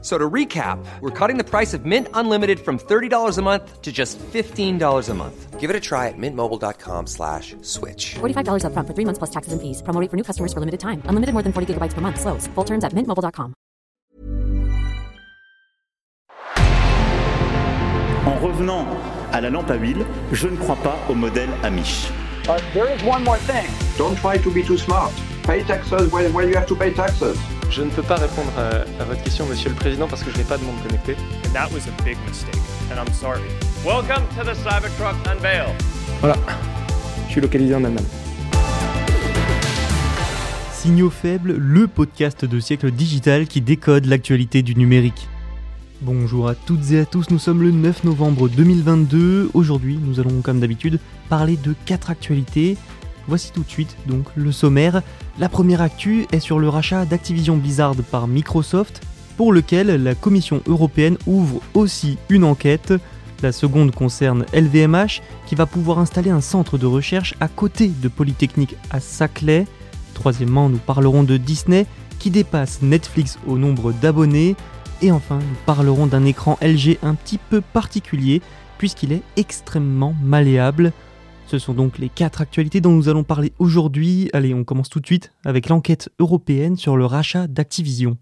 So to recap, we're cutting the price of Mint Unlimited from $30 a month to just $15 a month. Give it a try at mintmobile.com slash switch. $45 upfront for three months plus taxes and fees. Promo rate for new customers for limited time. Unlimited more than 40 gigabytes per month. Slows. Full terms at mintmobile.com. En revenant à la lampe à huile, je ne crois pas au modèle Amish. Uh, there is one more thing. Don't try to be too smart. Pay taxes when, when you have to pay taxes. Je ne peux pas répondre à, à, votre question, Monsieur le Président, parce que je n'ai pas de monde connecté. And that was a big mistake, and I'm sorry. Welcome to the Cybertruck Unveil. Voilà, je suis localisé en Allemagne. Signaux faibles, le podcast de siècle digital qui décode l'actualité du numérique. Bonjour à toutes et à tous, nous sommes le 9 novembre 2022. Aujourd'hui, nous allons comme d'habitude parler de quatre actualités Voici tout de suite donc le sommaire. La première actu est sur le rachat d'Activision Blizzard par Microsoft, pour lequel la Commission européenne ouvre aussi une enquête. La seconde concerne LVMH, qui va pouvoir installer un centre de recherche à côté de Polytechnique à Saclay. Troisièmement, nous parlerons de Disney, qui dépasse Netflix au nombre d'abonnés. Et enfin, nous parlerons d'un écran LG un petit peu particulier, puisqu'il est extrêmement malléable. Ce sont donc les quatre actualités dont nous allons parler aujourd'hui. Allez, on commence tout de suite avec l'enquête européenne sur le rachat d'Activision.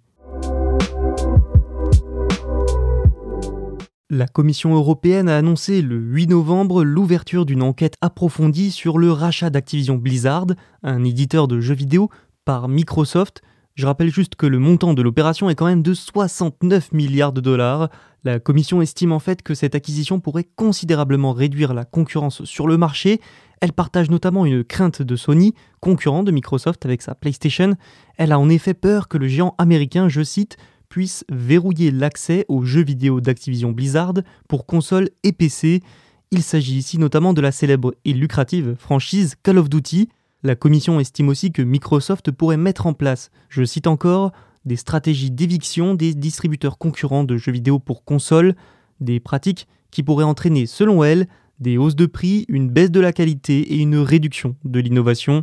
La Commission européenne a annoncé le 8 novembre l'ouverture d'une enquête approfondie sur le rachat d'Activision Blizzard, un éditeur de jeux vidéo, par Microsoft. Je rappelle juste que le montant de l'opération est quand même de 69 milliards de dollars. La Commission estime en fait que cette acquisition pourrait considérablement réduire la concurrence sur le marché. Elle partage notamment une crainte de Sony, concurrent de Microsoft avec sa PlayStation. Elle a en effet peur que le géant américain, je cite, puisse verrouiller l'accès aux jeux vidéo d'Activision Blizzard pour consoles et PC. Il s'agit ici notamment de la célèbre et lucrative franchise Call of Duty. La commission estime aussi que Microsoft pourrait mettre en place, je cite encore, des stratégies d'éviction des distributeurs concurrents de jeux vidéo pour consoles, des pratiques qui pourraient entraîner, selon elle, des hausses de prix, une baisse de la qualité et une réduction de l'innovation.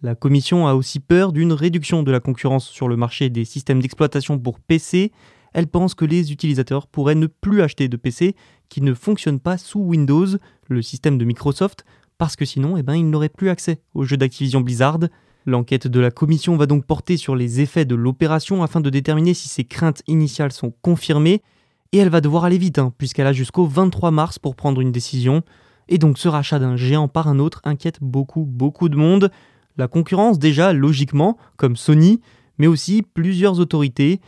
La Commission a aussi peur d'une réduction de la concurrence sur le marché des systèmes d'exploitation pour PC. Elle pense que les utilisateurs pourraient ne plus acheter de PC qui ne fonctionnent pas sous Windows, le système de Microsoft, parce que sinon, eh ben, ils n'auraient plus accès aux jeux d'Activision Blizzard. L'enquête de la commission va donc porter sur les effets de l'opération afin de déterminer si ces craintes initiales sont confirmées. Et elle va devoir aller vite, hein, puisqu'elle a jusqu'au 23 mars pour prendre une décision. Et donc ce rachat d'un géant par un autre inquiète beaucoup, beaucoup de monde. La concurrence déjà, logiquement, comme Sony, mais aussi plusieurs autorités.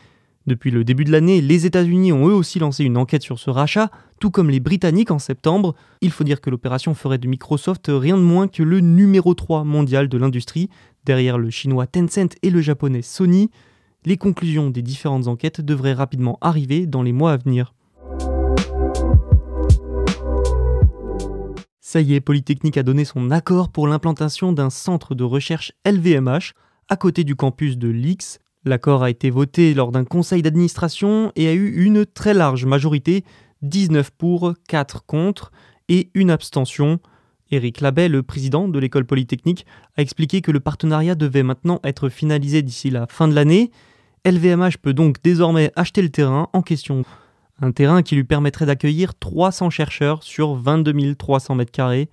Depuis le début de l'année, les États-Unis ont eux aussi lancé une enquête sur ce rachat, tout comme les Britanniques en septembre. Il faut dire que l'opération ferait de Microsoft rien de moins que le numéro 3 mondial de l'industrie, derrière le chinois Tencent et le japonais Sony. Les conclusions des différentes enquêtes devraient rapidement arriver dans les mois à venir. Ça y est, Polytechnique a donné son accord pour l'implantation d'un centre de recherche LVMH à côté du campus de l'X. L'accord a été voté lors d'un conseil d'administration et a eu une très large majorité, 19 pour, 4 contre et une abstention. Éric Labet, le président de l'école polytechnique, a expliqué que le partenariat devait maintenant être finalisé d'ici la fin de l'année. LVMH peut donc désormais acheter le terrain en question un terrain qui lui permettrait d'accueillir 300 chercheurs sur 22 300 m2.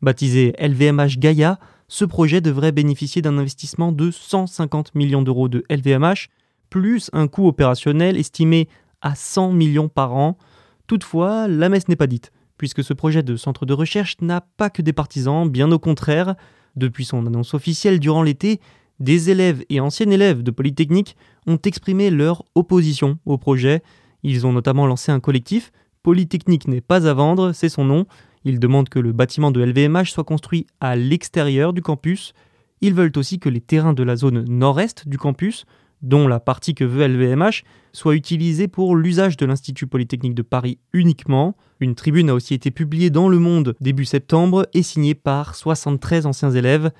Baptisé LVMH Gaia, ce projet devrait bénéficier d'un investissement de 150 millions d'euros de LVMH, plus un coût opérationnel estimé à 100 millions par an. Toutefois, la messe n'est pas dite, puisque ce projet de centre de recherche n'a pas que des partisans, bien au contraire. Depuis son annonce officielle durant l'été, des élèves et anciens élèves de Polytechnique ont exprimé leur opposition au projet, ils ont notamment lancé un collectif, Polytechnique n'est pas à vendre, c'est son nom. Ils demandent que le bâtiment de LVMH soit construit à l'extérieur du campus. Ils veulent aussi que les terrains de la zone nord-est du campus, dont la partie que veut LVMH, soient utilisés pour l'usage de l'Institut Polytechnique de Paris uniquement. Une tribune a aussi été publiée dans Le Monde début septembre et signée par 73 anciens élèves.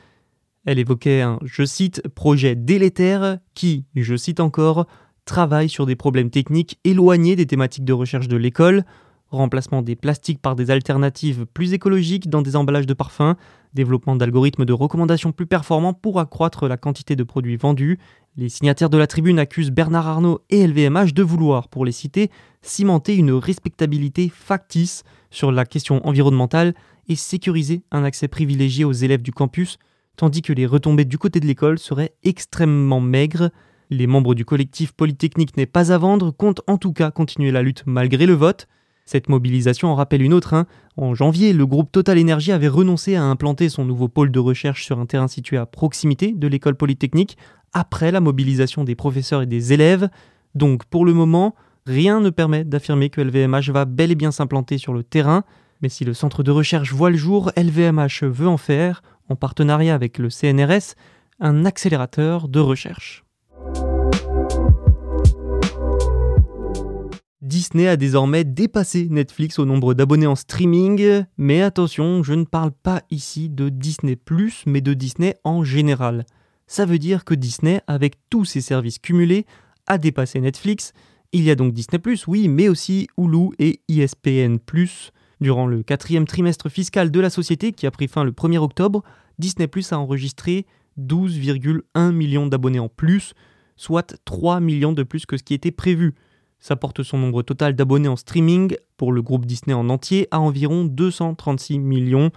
Elle évoquait un, je cite, projet délétère qui, je cite encore, travaille sur des problèmes techniques éloignés des thématiques de recherche de l'école, remplacement des plastiques par des alternatives plus écologiques dans des emballages de parfums, développement d'algorithmes de recommandation plus performants pour accroître la quantité de produits vendus. Les signataires de la tribune accusent Bernard Arnault et LVMH de vouloir, pour les citer, cimenter une respectabilité factice sur la question environnementale et sécuriser un accès privilégié aux élèves du campus, tandis que les retombées du côté de l'école seraient extrêmement maigres. Les membres du collectif Polytechnique n'est pas à vendre comptent en tout cas continuer la lutte malgré le vote. Cette mobilisation en rappelle une autre. Hein. En janvier, le groupe Total Energy avait renoncé à implanter son nouveau pôle de recherche sur un terrain situé à proximité de l'école polytechnique, après la mobilisation des professeurs et des élèves. Donc pour le moment, rien ne permet d'affirmer que LVMH va bel et bien s'implanter sur le terrain. Mais si le centre de recherche voit le jour, LVMH veut en faire, en partenariat avec le CNRS, un accélérateur de recherche. Disney a désormais dépassé Netflix au nombre d'abonnés en streaming, mais attention, je ne parle pas ici de Disney ⁇ mais de Disney en général. Ça veut dire que Disney, avec tous ses services cumulés, a dépassé Netflix. Il y a donc Disney ⁇ oui, mais aussi Hulu et ESPN ⁇ Durant le quatrième trimestre fiscal de la société, qui a pris fin le 1er octobre, Disney ⁇ a enregistré 12,1 millions d'abonnés en plus, soit 3 millions de plus que ce qui était prévu. Ça porte son nombre total d'abonnés en streaming pour le groupe Disney en entier à environ 236 millions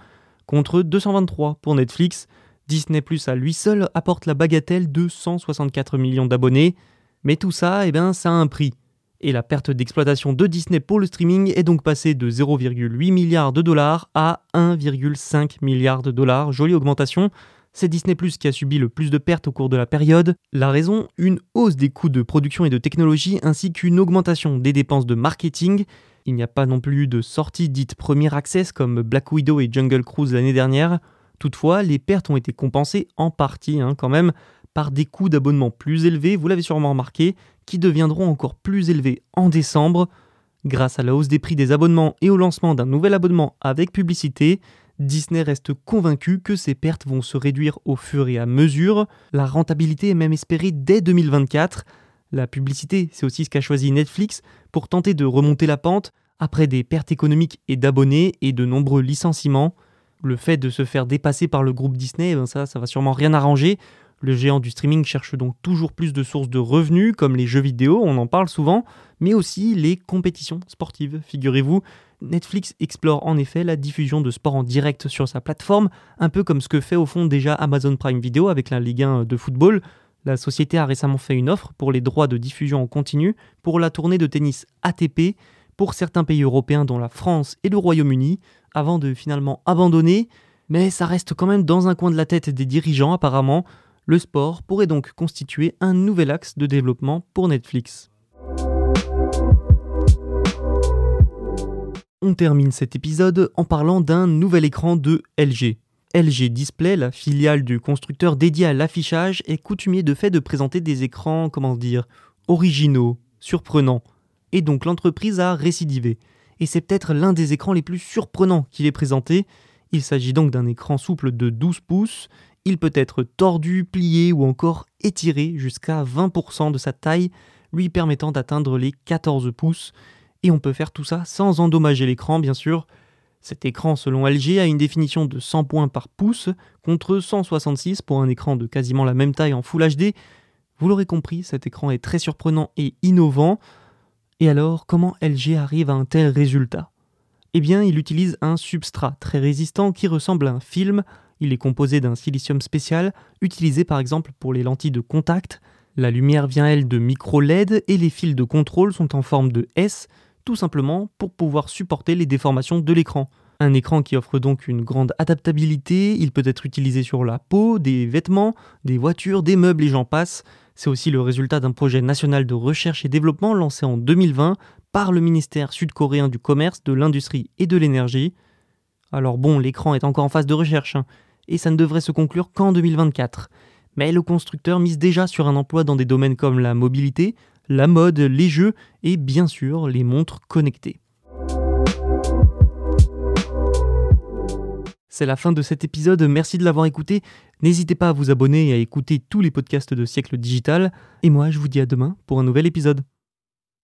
contre 223 pour Netflix. Disney Plus à lui seul apporte la bagatelle de 164 millions d'abonnés. Mais tout ça, eh ben, ça a un prix. Et la perte d'exploitation de Disney pour le streaming est donc passée de 0,8 milliards de dollars à 1,5 milliard de dollars. Jolie augmentation c'est Disney Plus qui a subi le plus de pertes au cours de la période. La raison, une hausse des coûts de production et de technologie ainsi qu'une augmentation des dépenses de marketing. Il n'y a pas non plus de sorties dites Premier Access comme Black Widow et Jungle Cruise l'année dernière. Toutefois, les pertes ont été compensées en partie hein, quand même par des coûts d'abonnement plus élevés, vous l'avez sûrement remarqué, qui deviendront encore plus élevés en décembre. Grâce à la hausse des prix des abonnements et au lancement d'un nouvel abonnement avec publicité, Disney reste convaincu que ses pertes vont se réduire au fur et à mesure. La rentabilité est même espérée dès 2024. La publicité, c'est aussi ce qu'a choisi Netflix pour tenter de remonter la pente après des pertes économiques et d'abonnés et de nombreux licenciements. Le fait de se faire dépasser par le groupe Disney, ben ça, ça va sûrement rien arranger. Le géant du streaming cherche donc toujours plus de sources de revenus, comme les jeux vidéo, on en parle souvent, mais aussi les compétitions sportives. Figurez-vous, Netflix explore en effet la diffusion de sport en direct sur sa plateforme, un peu comme ce que fait au fond déjà Amazon Prime Video avec la Ligue 1 de football. La société a récemment fait une offre pour les droits de diffusion en continu pour la tournée de tennis ATP pour certains pays européens dont la France et le Royaume-Uni, avant de finalement abandonner, mais ça reste quand même dans un coin de la tête des dirigeants apparemment. Le sport pourrait donc constituer un nouvel axe de développement pour Netflix. On termine cet épisode en parlant d'un nouvel écran de LG. LG Display, la filiale du constructeur dédié à l'affichage, est coutumier de fait de présenter des écrans, comment dire, originaux, surprenants. Et donc l'entreprise a récidivé. Et c'est peut-être l'un des écrans les plus surprenants qu'il ait présenté. Il s'agit donc d'un écran souple de 12 pouces. Il peut être tordu, plié ou encore étiré jusqu'à 20% de sa taille, lui permettant d'atteindre les 14 pouces et on peut faire tout ça sans endommager l'écran bien sûr. Cet écran selon LG a une définition de 100 points par pouce contre 166 pour un écran de quasiment la même taille en Full HD. Vous l'aurez compris, cet écran est très surprenant et innovant. Et alors, comment LG arrive à un tel résultat? Eh bien, il utilise un substrat très résistant qui ressemble à un film. Il est composé d'un silicium spécial, utilisé par exemple pour les lentilles de contact. La lumière vient, elle, de micro LED et les fils de contrôle sont en forme de S, tout simplement pour pouvoir supporter les déformations de l'écran. Un écran qui offre donc une grande adaptabilité, il peut être utilisé sur la peau, des vêtements, des voitures, des meubles et j'en passe. C'est aussi le résultat d'un projet national de recherche et développement lancé en 2020 par le ministère sud-coréen du commerce, de l'industrie et de l'énergie. Alors bon, l'écran est encore en phase de recherche, hein, et ça ne devrait se conclure qu'en 2024. Mais le constructeur mise déjà sur un emploi dans des domaines comme la mobilité, la mode, les jeux et bien sûr les montres connectées. C'est la fin de cet épisode, merci de l'avoir écouté. N'hésitez pas à vous abonner et à écouter tous les podcasts de Siècle Digital. Et moi, je vous dis à demain pour un nouvel épisode.